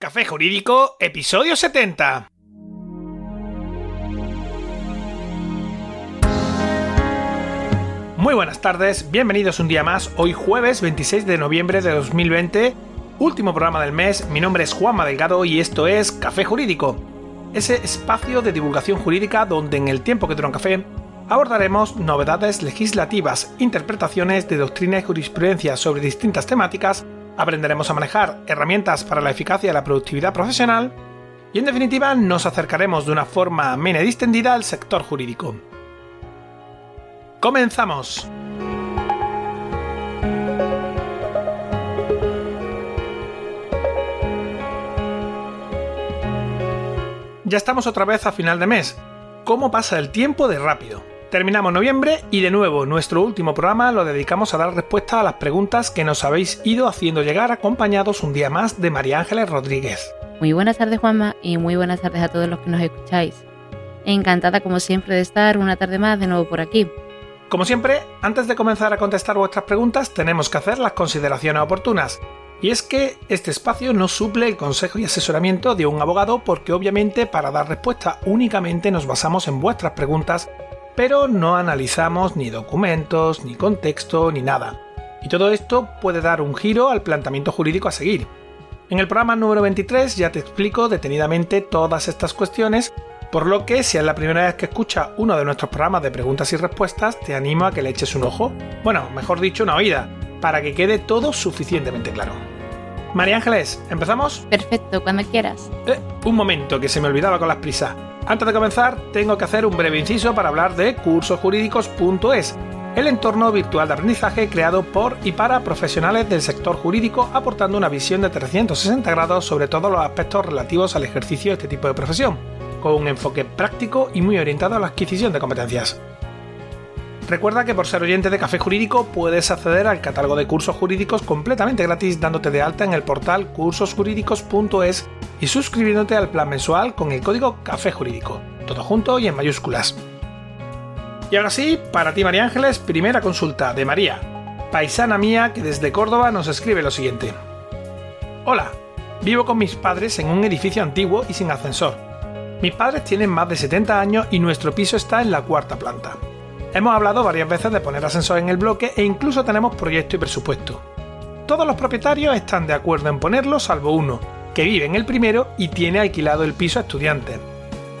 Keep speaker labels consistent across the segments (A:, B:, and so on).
A: Café Jurídico, episodio 70. Muy buenas tardes, bienvenidos un día más, hoy jueves 26 de noviembre de 2020, último programa del mes, mi nombre es Juanma Delgado y esto es Café Jurídico, ese espacio de divulgación jurídica donde en el tiempo que dura un café abordaremos novedades legislativas, interpretaciones de doctrina y jurisprudencia sobre distintas temáticas, aprenderemos a manejar herramientas para la eficacia y la productividad profesional y en definitiva nos acercaremos de una forma amena y distendida al sector jurídico. ¡Comenzamos! Ya estamos otra vez a final de mes. ¿Cómo pasa el tiempo de rápido? Terminamos noviembre y de nuevo nuestro último programa lo dedicamos a dar respuesta a las preguntas que nos habéis ido haciendo llegar acompañados un día más de María Ángeles Rodríguez.
B: Muy buenas tardes Juanma y muy buenas tardes a todos los que nos escucháis. Encantada como siempre de estar una tarde más de nuevo por aquí.
A: Como siempre, antes de comenzar a contestar vuestras preguntas tenemos que hacer las consideraciones oportunas. Y es que este espacio no suple el consejo y asesoramiento de un abogado porque obviamente para dar respuesta únicamente nos basamos en vuestras preguntas pero no analizamos ni documentos, ni contexto, ni nada. Y todo esto puede dar un giro al planteamiento jurídico a seguir. En el programa número 23 ya te explico detenidamente todas estas cuestiones, por lo que si es la primera vez que escuchas uno de nuestros programas de preguntas y respuestas, te animo a que le eches un ojo, bueno, mejor dicho, una oída, para que quede todo suficientemente claro. María Ángeles, ¿empezamos?
B: Perfecto, cuando quieras.
A: Eh, un momento, que se me olvidaba con las prisas. Antes de comenzar, tengo que hacer un breve inciso para hablar de cursosjurídicos.es, el entorno virtual de aprendizaje creado por y para profesionales del sector jurídico, aportando una visión de 360 grados sobre todos los aspectos relativos al ejercicio de este tipo de profesión, con un enfoque práctico y muy orientado a la adquisición de competencias. Recuerda que por ser oyente de Café Jurídico puedes acceder al catálogo de cursos jurídicos completamente gratis dándote de alta en el portal cursosjurídicos.es y suscribiéndote al plan mensual con el código Café Jurídico, todo junto y en mayúsculas. Y ahora sí, para ti María Ángeles, primera consulta de María, paisana mía que desde Córdoba nos escribe lo siguiente. Hola, vivo con mis padres en un edificio antiguo y sin ascensor. Mis padres tienen más de 70 años y nuestro piso está en la cuarta planta. Hemos hablado varias veces de poner ascensor en el bloque e incluso tenemos proyecto y presupuesto. Todos los propietarios están de acuerdo en ponerlo salvo uno, que vive en el primero y tiene alquilado el piso a estudiantes.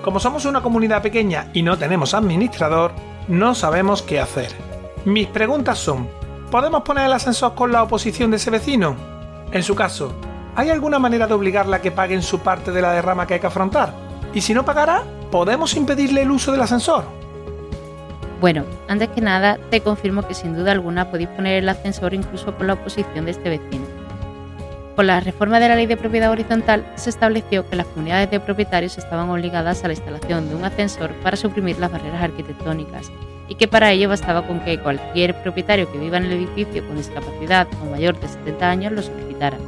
A: Como somos una comunidad pequeña y no tenemos administrador, no sabemos qué hacer. Mis preguntas son, ¿podemos poner el ascensor con la oposición de ese vecino? En su caso, ¿hay alguna manera de obligarla a que paguen su parte de la derrama que hay que afrontar? Y si no pagará, ¿podemos impedirle el uso del ascensor?
B: Bueno, antes que nada, te confirmo que sin duda alguna podéis poner el ascensor incluso con la oposición de este vecino. Con la reforma de la ley de propiedad horizontal se estableció que las comunidades de propietarios estaban obligadas a la instalación de un ascensor para suprimir las barreras arquitectónicas y que para ello bastaba con que cualquier propietario que viva en el edificio con discapacidad o mayor de 70 años lo solicitara.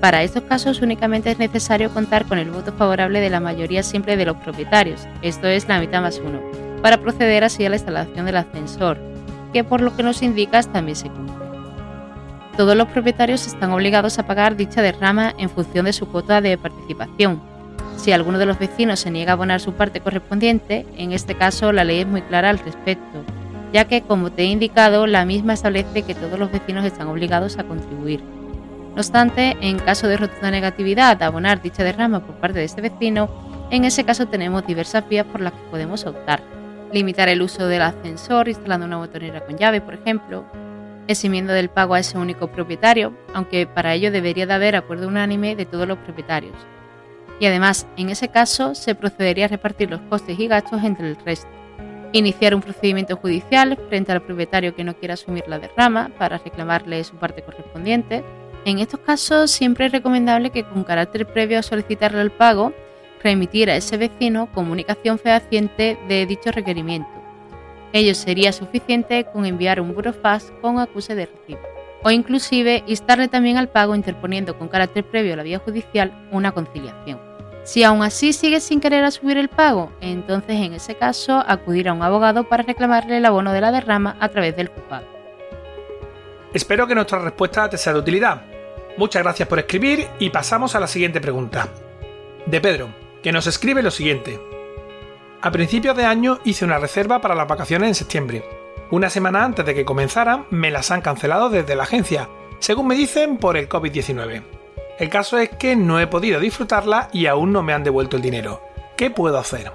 B: Para estos casos únicamente es necesario contar con el voto favorable de la mayoría simple de los propietarios, esto es la mitad más uno, para proceder así a la instalación del ascensor, que por lo que nos indicas también se cumple. Todos los propietarios están obligados a pagar dicha derrama en función de su cuota de participación. Si alguno de los vecinos se niega a abonar su parte correspondiente, en este caso la ley es muy clara al respecto, ya que, como te he indicado, la misma establece que todos los vecinos están obligados a contribuir. No obstante, en caso de rotunda negatividad a abonar dicha derrama por parte de este vecino, en ese caso tenemos diversas vías por las que podemos optar limitar el uso del ascensor instalando una botonera con llave, por ejemplo, eximiendo del pago a ese único propietario, aunque para ello debería de haber acuerdo unánime de todos los propietarios. Y además, en ese caso, se procedería a repartir los costes y gastos entre el resto. Iniciar un procedimiento judicial frente al propietario que no quiera asumir la derrama para reclamarle su parte correspondiente. En estos casos, siempre es recomendable que con carácter previo a solicitarle el pago, remitir a ese vecino comunicación fehaciente de dicho requerimiento. Ello sería suficiente con enviar un burofax con acuse de recibo, o inclusive instarle también al pago interponiendo con carácter previo a la vía judicial una conciliación. Si aún así sigue sin querer asumir el pago, entonces en ese caso acudir a un abogado para reclamarle el abono de la derrama a través del juzgado.
A: Espero que nuestra respuesta te sea de utilidad. Muchas gracias por escribir y pasamos a la siguiente pregunta. De Pedro, que nos escribe lo siguiente. A principios de año hice una reserva para las vacaciones en septiembre. Una semana antes de que comenzaran me las han cancelado desde la agencia, según me dicen por el COVID-19. El caso es que no he podido disfrutarla y aún no me han devuelto el dinero. ¿Qué puedo hacer?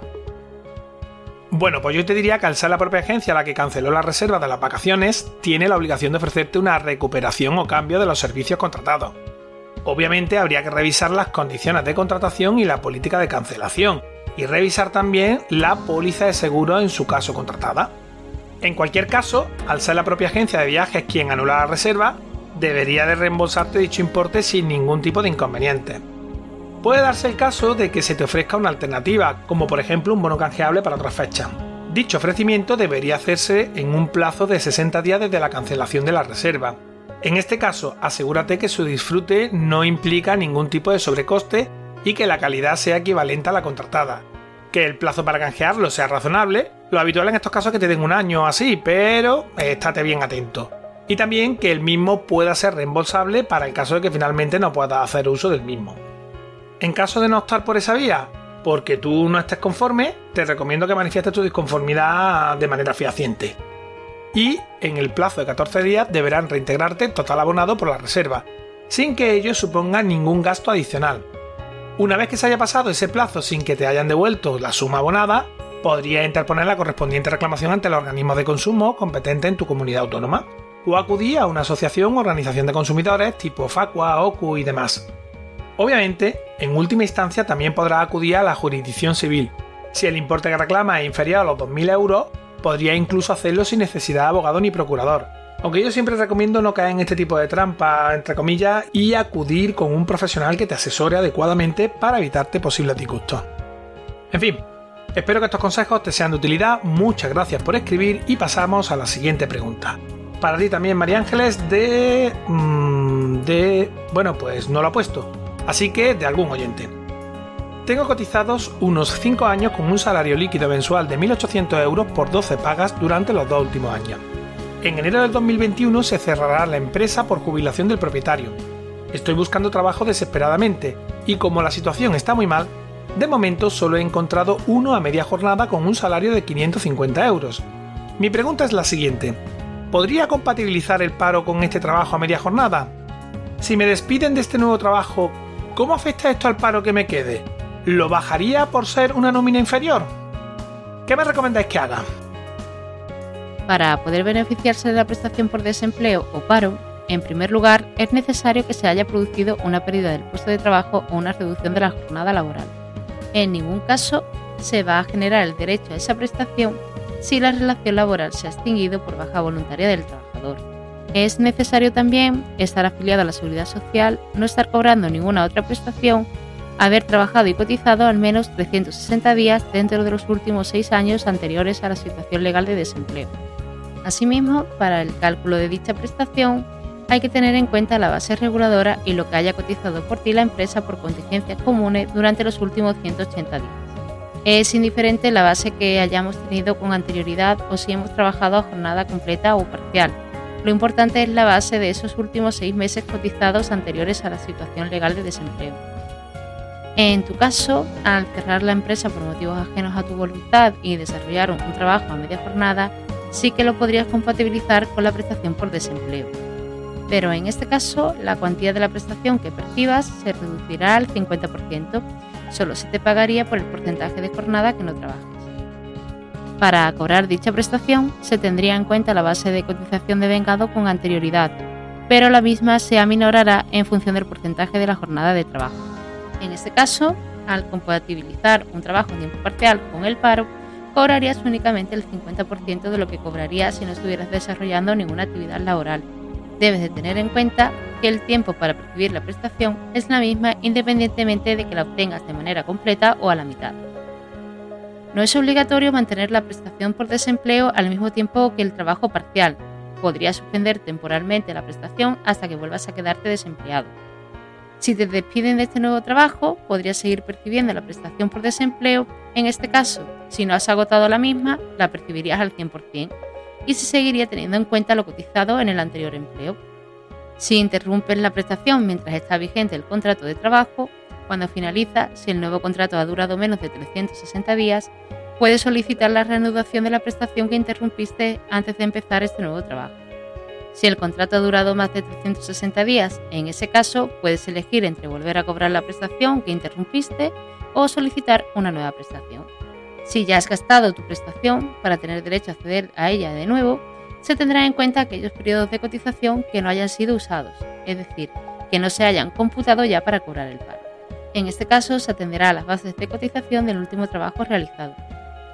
A: Bueno, pues yo te diría que al ser la propia agencia la que canceló la reserva de las vacaciones, tiene la obligación de ofrecerte una recuperación o cambio de los servicios contratados. Obviamente habría que revisar las condiciones de contratación y la política de cancelación, y revisar también la póliza de seguro en su caso contratada. En cualquier caso, al ser la propia agencia de viajes quien anula la reserva, debería de reembolsarte dicho importe sin ningún tipo de inconveniente. Puede darse el caso de que se te ofrezca una alternativa, como por ejemplo un bono canjeable para otra fecha. Dicho ofrecimiento debería hacerse en un plazo de 60 días desde la cancelación de la reserva. En este caso, asegúrate que su disfrute no implica ningún tipo de sobrecoste y que la calidad sea equivalente a la contratada. Que el plazo para canjearlo sea razonable. Lo habitual en estos casos es que te den un año así, pero estate bien atento. Y también que el mismo pueda ser reembolsable para el caso de que finalmente no puedas hacer uso del mismo. En caso de no optar por esa vía, porque tú no estés conforme, te recomiendo que manifiestes tu disconformidad de manera fehaciente. Y en el plazo de 14 días deberán reintegrarte total abonado por la reserva, sin que ello suponga ningún gasto adicional. Una vez que se haya pasado ese plazo sin que te hayan devuelto la suma abonada, podrías interponer la correspondiente reclamación ante el organismo de consumo competente en tu comunidad autónoma, o acudir a una asociación o organización de consumidores tipo FACUA, OCU y demás. Obviamente, en última instancia también podrá acudir a la jurisdicción civil. Si el importe que reclama es inferior a los 2.000 euros, podría incluso hacerlo sin necesidad de abogado ni procurador. Aunque yo siempre recomiendo no caer en este tipo de trampa, entre comillas, y acudir con un profesional que te asesore adecuadamente para evitarte posibles disgustos. En fin, espero que estos consejos te sean de utilidad, muchas gracias por escribir y pasamos a la siguiente pregunta. Para ti también, María Ángeles, de... Mm, de... bueno, pues no lo ha puesto así que de algún oyente. Tengo cotizados unos 5 años con un salario líquido mensual de 1.800 euros por 12 pagas durante los dos últimos años. En enero del 2021 se cerrará la empresa por jubilación del propietario. Estoy buscando trabajo desesperadamente y como la situación está muy mal, de momento solo he encontrado uno a media jornada con un salario de 550 euros. Mi pregunta es la siguiente. ¿Podría compatibilizar el paro con este trabajo a media jornada? Si me despiden de este nuevo trabajo, ¿Cómo afecta esto al paro que me quede? ¿Lo bajaría por ser una nómina inferior? ¿Qué me recomendáis que haga?
B: Para poder beneficiarse de la prestación por desempleo o paro, en primer lugar, es necesario que se haya producido una pérdida del puesto de trabajo o una reducción de la jornada laboral. En ningún caso se va a generar el derecho a esa prestación si la relación laboral se ha extinguido por baja voluntaria del trabajador. Es necesario también estar afiliado a la seguridad social, no estar cobrando ninguna otra prestación, haber trabajado y cotizado al menos 360 días dentro de los últimos seis años anteriores a la situación legal de desempleo. Asimismo, para el cálculo de dicha prestación, hay que tener en cuenta la base reguladora y lo que haya cotizado por ti la empresa por contingencias comunes durante los últimos 180 días. Es indiferente la base que hayamos tenido con anterioridad o si hemos trabajado a jornada completa o parcial, lo importante es la base de esos últimos seis meses cotizados anteriores a la situación legal de desempleo. En tu caso, al cerrar la empresa por motivos ajenos a tu voluntad y desarrollar un trabajo a media jornada, sí que lo podrías compatibilizar con la prestación por desempleo. Pero en este caso, la cuantía de la prestación que percibas se reducirá al 50%, solo se te pagaría por el porcentaje de jornada que no trabajas. Para cobrar dicha prestación se tendría en cuenta la base de cotización de vengado con anterioridad, pero la misma se aminorará en función del porcentaje de la jornada de trabajo. En este caso, al compatibilizar un trabajo en tiempo parcial con el paro, cobrarías únicamente el 50% de lo que cobrarías si no estuvieras desarrollando ninguna actividad laboral. Debes de tener en cuenta que el tiempo para percibir la prestación es la misma independientemente de que la obtengas de manera completa o a la mitad. No es obligatorio mantener la prestación por desempleo al mismo tiempo que el trabajo parcial. Podrías suspender temporalmente la prestación hasta que vuelvas a quedarte desempleado. Si te despiden de este nuevo trabajo, podrías seguir percibiendo la prestación por desempleo. En este caso, si no has agotado la misma, la percibirías al 100% y se seguiría teniendo en cuenta lo cotizado en el anterior empleo. Si interrumpes la prestación mientras está vigente el contrato de trabajo, cuando finaliza, si el nuevo contrato ha durado menos de 360 días, puedes solicitar la reanudación de la prestación que interrumpiste antes de empezar este nuevo trabajo. Si el contrato ha durado más de 360 días, en ese caso puedes elegir entre volver a cobrar la prestación que interrumpiste o solicitar una nueva prestación. Si ya has gastado tu prestación para tener derecho a acceder a ella de nuevo, se tendrá en cuenta aquellos periodos de cotización que no hayan sido usados, es decir, que no se hayan computado ya para cobrar el paro. En este caso, se atenderá a las bases de cotización del último trabajo realizado.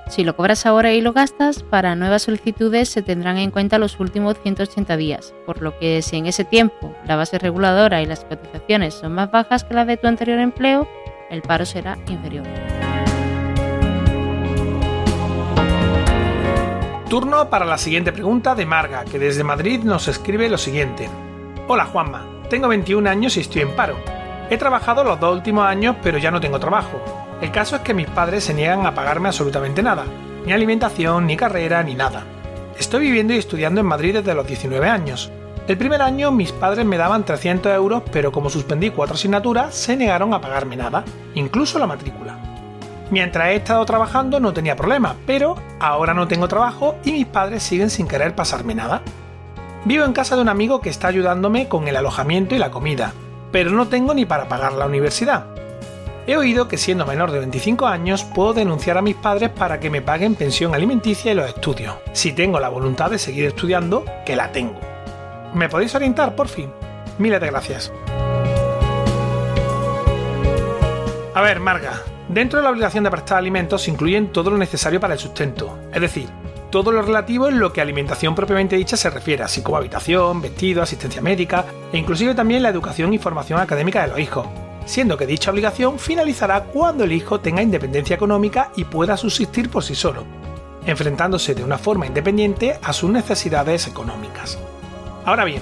B: Si lo cobras ahora y lo gastas, para nuevas solicitudes se tendrán en cuenta los últimos 180 días, por lo que si en ese tiempo la base reguladora y las cotizaciones son más bajas que las de tu anterior empleo, el paro será inferior.
A: Turno para la siguiente pregunta de Marga, que desde Madrid nos escribe lo siguiente. Hola Juanma, tengo 21 años y estoy en paro. He trabajado los dos últimos años pero ya no tengo trabajo. El caso es que mis padres se niegan a pagarme absolutamente nada, ni alimentación, ni carrera, ni nada. Estoy viviendo y estudiando en Madrid desde los 19 años. El primer año mis padres me daban 300 euros, pero como suspendí cuatro asignaturas, se negaron a pagarme nada, incluso la matrícula. Mientras he estado trabajando no tenía problema, pero ahora no tengo trabajo y mis padres siguen sin querer pasarme nada. Vivo en casa de un amigo que está ayudándome con el alojamiento y la comida, pero no tengo ni para pagar la universidad. He oído que siendo menor de 25 años puedo denunciar a mis padres para que me paguen pensión alimenticia y los estudios, si tengo la voluntad de seguir estudiando, que la tengo. ¿Me podéis orientar, por fin? Miles de gracias. A ver, Marga, dentro de la obligación de prestar alimentos se incluyen todo lo necesario para el sustento, es decir, todo lo relativo en lo que alimentación propiamente dicha se refiere, así como habitación, vestido, asistencia médica e inclusive también la educación y formación académica de los hijos, siendo que dicha obligación finalizará cuando el hijo tenga independencia económica y pueda subsistir por sí solo, enfrentándose de una forma independiente a sus necesidades económicas. Ahora bien,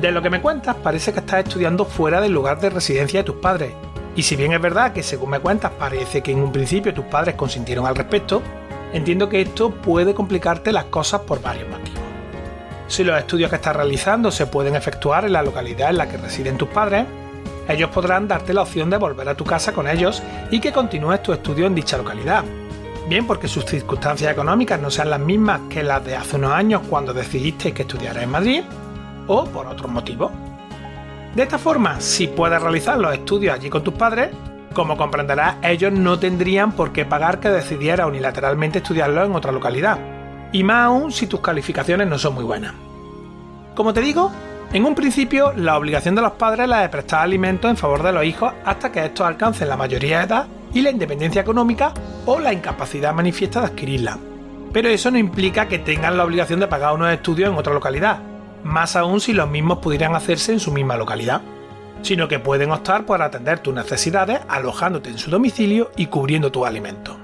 A: de lo que me cuentas parece que estás estudiando fuera del lugar de residencia de tus padres. Y si bien es verdad que según me cuentas parece que en un principio tus padres consintieron al respecto, entiendo que esto puede complicarte las cosas por varios motivos. Si los estudios que estás realizando se pueden efectuar en la localidad en la que residen tus padres, ellos podrán darte la opción de volver a tu casa con ellos y que continúes tu estudio en dicha localidad. Bien porque sus circunstancias económicas no sean las mismas que las de hace unos años cuando decidiste que estudiaras en Madrid, o por otros motivos. De esta forma, si puedes realizar los estudios allí con tus padres, como comprenderás, ellos no tendrían por qué pagar que decidiera unilateralmente estudiarlo en otra localidad, y más aún si tus calificaciones no son muy buenas. Como te digo, en un principio la obligación de los padres es la de prestar alimentos en favor de los hijos hasta que estos alcancen la mayoría de edad y la independencia económica o la incapacidad manifiesta de adquirirla. Pero eso no implica que tengan la obligación de pagar unos estudios en otra localidad, más aún si los mismos pudieran hacerse en su misma localidad, sino que pueden optar por atender tus necesidades alojándote en su domicilio y cubriendo tus alimentos.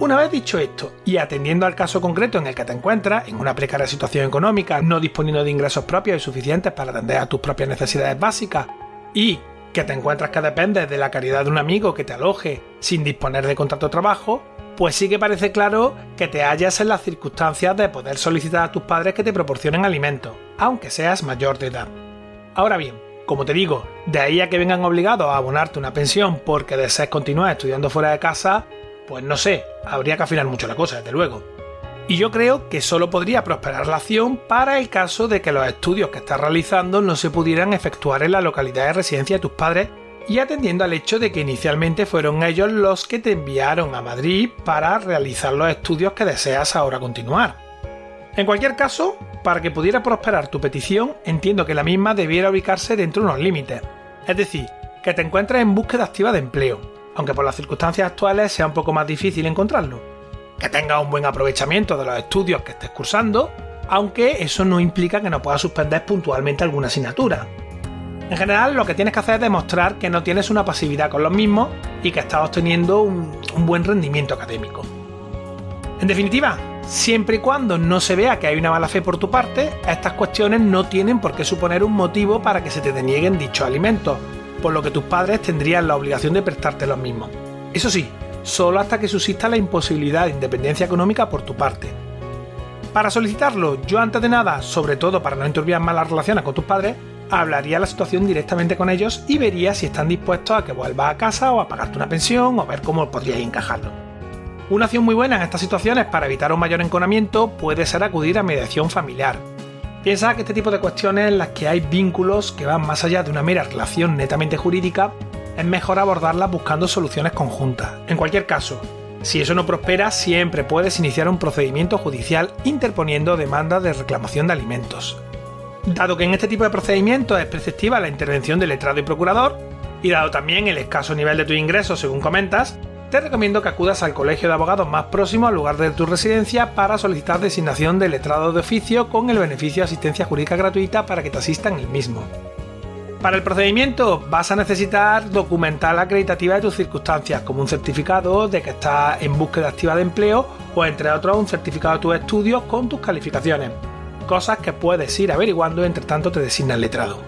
A: Una vez dicho esto, y atendiendo al caso concreto en el que te encuentras, en una precaria situación económica, no disponiendo de ingresos propios y suficientes para atender a tus propias necesidades básicas, y que te encuentras que dependes de la caridad de un amigo que te aloje sin disponer de contrato de trabajo, pues sí que parece claro que te hallas en las circunstancias de poder solicitar a tus padres que te proporcionen alimentos, aunque seas mayor de edad. Ahora bien, como te digo, de ahí a que vengan obligados a abonarte una pensión porque desees continuar estudiando fuera de casa, pues no sé, habría que afinar mucho la cosa, desde luego. Y yo creo que solo podría prosperar la acción para el caso de que los estudios que estás realizando no se pudieran efectuar en la localidad de residencia de tus padres y atendiendo al hecho de que inicialmente fueron ellos los que te enviaron a Madrid para realizar los estudios que deseas ahora continuar. En cualquier caso, para que pudiera prosperar tu petición, entiendo que la misma debiera ubicarse dentro de unos límites, es decir, que te encuentres en búsqueda activa de empleo, aunque por las circunstancias actuales sea un poco más difícil encontrarlo, que tengas un buen aprovechamiento de los estudios que estés cursando, aunque eso no implica que no puedas suspender puntualmente alguna asignatura, en general, lo que tienes que hacer es demostrar que no tienes una pasividad con los mismos y que estás obteniendo un, buen rendimiento académico. En definitiva, siempre y cuando no se vea que hay una mala fe por tu parte, estas cuestiones no tienen por qué suponer un motivo para que se te denieguen dichos alimentos, por lo que tus padres tendrían la obligación de prestarte los mismos. Eso sí, solo hasta que subsista la imposibilidad de independencia económica por tu parte. Para solicitarlo, yo antes de nada, sobre todo para no enturbiar más las relaciones con tus padres, hablaría la situación directamente con ellos y vería si están dispuestos a que vuelvas a casa o a pagarte una pensión o a ver cómo podrías encajarlo. Una opción muy buena en estas situaciones para evitar un mayor enconamiento puede ser acudir a mediación familiar. Piensa que este tipo de cuestiones en las que hay vínculos que van más allá de una mera relación netamente jurídica, es mejor abordarlas buscando soluciones conjuntas. En cualquier caso, si eso no prospera, siempre puedes iniciar un procedimiento judicial interponiendo demanda de reclamación de alimentos. Dado que en este tipo de procedimientos es preceptiva la intervención del letrado y procurador, y dado también el escaso nivel de tu ingreso según comentas, te recomiendo que acudas al colegio de abogados más próximo al lugar de tu residencia para solicitar designación de letrado de oficio con el beneficio de asistencia jurídica gratuita para que te asistan el mismo. Para el procedimiento vas a necesitar documentar la acreditativa de tus circunstancias, como un certificado de que estás en búsqueda activa de empleo o entre otros un certificado de tus estudios con tus calificaciones. Cosas que puedes ir averiguando entre tanto te designa el letrado.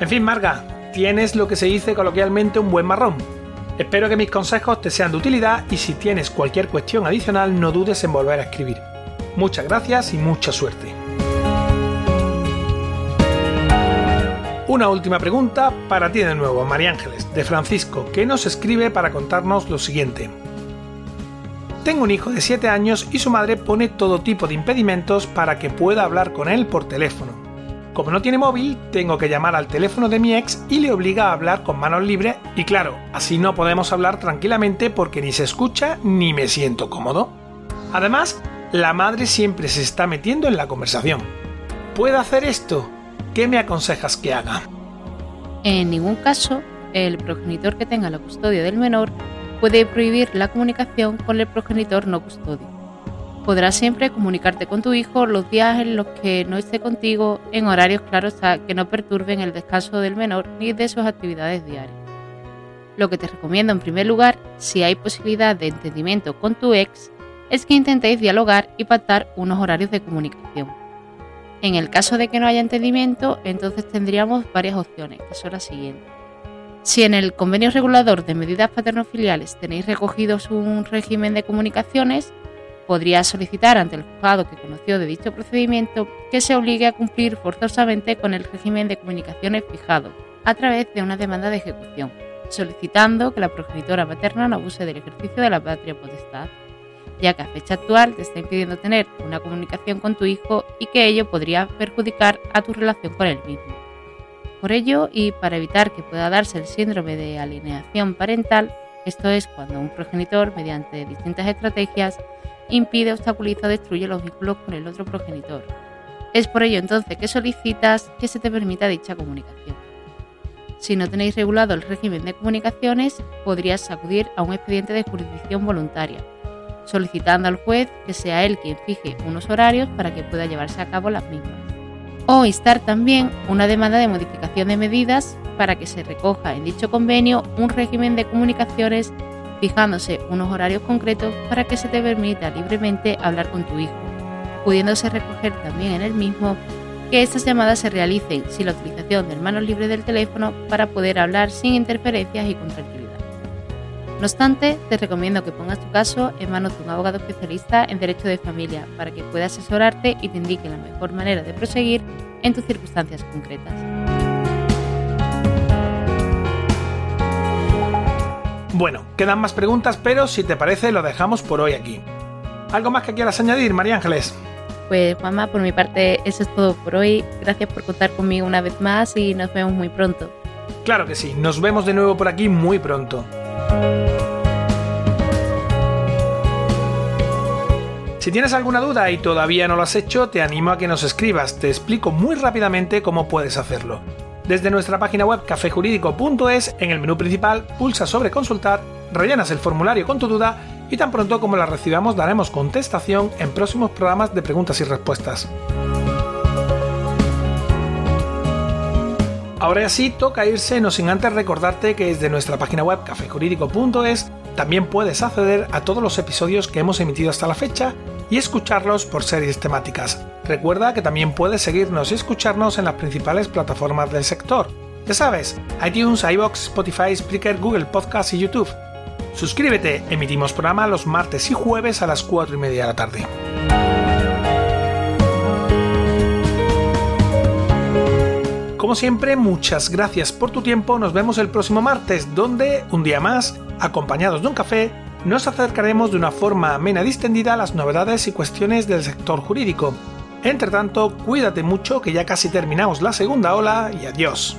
A: En fin, Marga, tienes lo que se dice coloquialmente un buen marrón. Espero que mis consejos te sean de utilidad y si tienes cualquier cuestión adicional no dudes en volver a escribir. Muchas gracias y mucha suerte. Una última pregunta para ti de nuevo, María Ángeles, de Francisco, que nos escribe para contarnos lo siguiente. Tengo un hijo de 7 años y su madre pone todo tipo de impedimentos para que pueda hablar con él por teléfono. Como no tiene móvil, tengo que llamar al teléfono de mi ex y le obliga a hablar con manos libres y claro, así no podemos hablar tranquilamente porque ni se escucha ni me siento cómodo. Además, la madre siempre se está metiendo en la conversación. ¿Puedo hacer esto? ¿Qué me aconsejas que haga?
B: En ningún caso, el progenitor que tenga la custodia del menor puede prohibir la comunicación con el progenitor no custodio. Podrás siempre comunicarte con tu hijo los días en los que no esté contigo en horarios claros que no perturben el descanso del menor ni de sus actividades diarias. Lo que te recomiendo en primer lugar, si hay posibilidad de entendimiento con tu ex, es que intentéis dialogar y pactar unos horarios de comunicación. En el caso de que no haya entendimiento, entonces tendríamos varias opciones, que son las siguientes. Si en el convenio regulador de medidas paternofiliales tenéis recogidos un régimen de comunicaciones, podría solicitar ante el juzgado que conoció de dicho procedimiento que se obligue a cumplir forzosamente con el régimen de comunicaciones fijado a través de una demanda de ejecución, solicitando que la progenitora materna no abuse del ejercicio de la patria potestad ya que a fecha actual te está impidiendo tener una comunicación con tu hijo y que ello podría perjudicar a tu relación con él mismo. Por ello, y para evitar que pueda darse el síndrome de alineación parental, esto es cuando un progenitor, mediante distintas estrategias, impide, obstaculiza o destruye los vínculos con el otro progenitor. Es por ello entonces que solicitas que se te permita dicha comunicación. Si no tenéis regulado el régimen de comunicaciones, podrías acudir a un expediente de jurisdicción voluntaria, solicitando al juez que sea él quien fije unos horarios para que pueda llevarse a cabo las mismas. O instar también una demanda de modificación de medidas para que se recoja en dicho convenio un régimen de comunicaciones fijándose unos horarios concretos para que se te permita libremente hablar con tu hijo, pudiéndose recoger también en el mismo que estas llamadas se realicen sin la utilización del mano libre del teléfono para poder hablar sin interferencias y con tranquilidad. No obstante, te recomiendo que pongas tu caso en manos de un abogado especialista en derecho de familia para que pueda asesorarte y te indique la mejor manera de proseguir en tus circunstancias concretas.
A: Bueno, quedan más preguntas, pero si te parece lo dejamos por hoy aquí. ¿Algo más que quieras añadir, María Ángeles?
B: Pues Juanma, por mi parte eso es todo por hoy. Gracias por contar conmigo una vez más y nos vemos muy pronto.
A: Claro que sí, nos vemos de nuevo por aquí muy pronto. Si tienes alguna duda y todavía no lo has hecho, te animo a que nos escribas, te explico muy rápidamente cómo puedes hacerlo. Desde nuestra página web cafejurídico.es, en el menú principal, pulsa sobre consultar, rellenas el formulario con tu duda y tan pronto como la recibamos daremos contestación en próximos programas de preguntas y respuestas. Ahora sí, toca irse, no sin antes recordarte que desde nuestra página web cafejurídico.es también puedes acceder a todos los episodios que hemos emitido hasta la fecha y escucharlos por series temáticas. Recuerda que también puedes seguirnos y escucharnos en las principales plataformas del sector. Ya sabes, iTunes, iBox, Spotify, Spreaker, Google Podcast y YouTube. Suscríbete, emitimos programa los martes y jueves a las 4 y media de la tarde. Como siempre, muchas gracias por tu tiempo. Nos vemos el próximo martes, donde, un día más, acompañados de un café, nos acercaremos de una forma amena y distendida a las novedades y cuestiones del sector jurídico. Entre tanto, cuídate mucho que ya casi terminamos la segunda ola y adiós.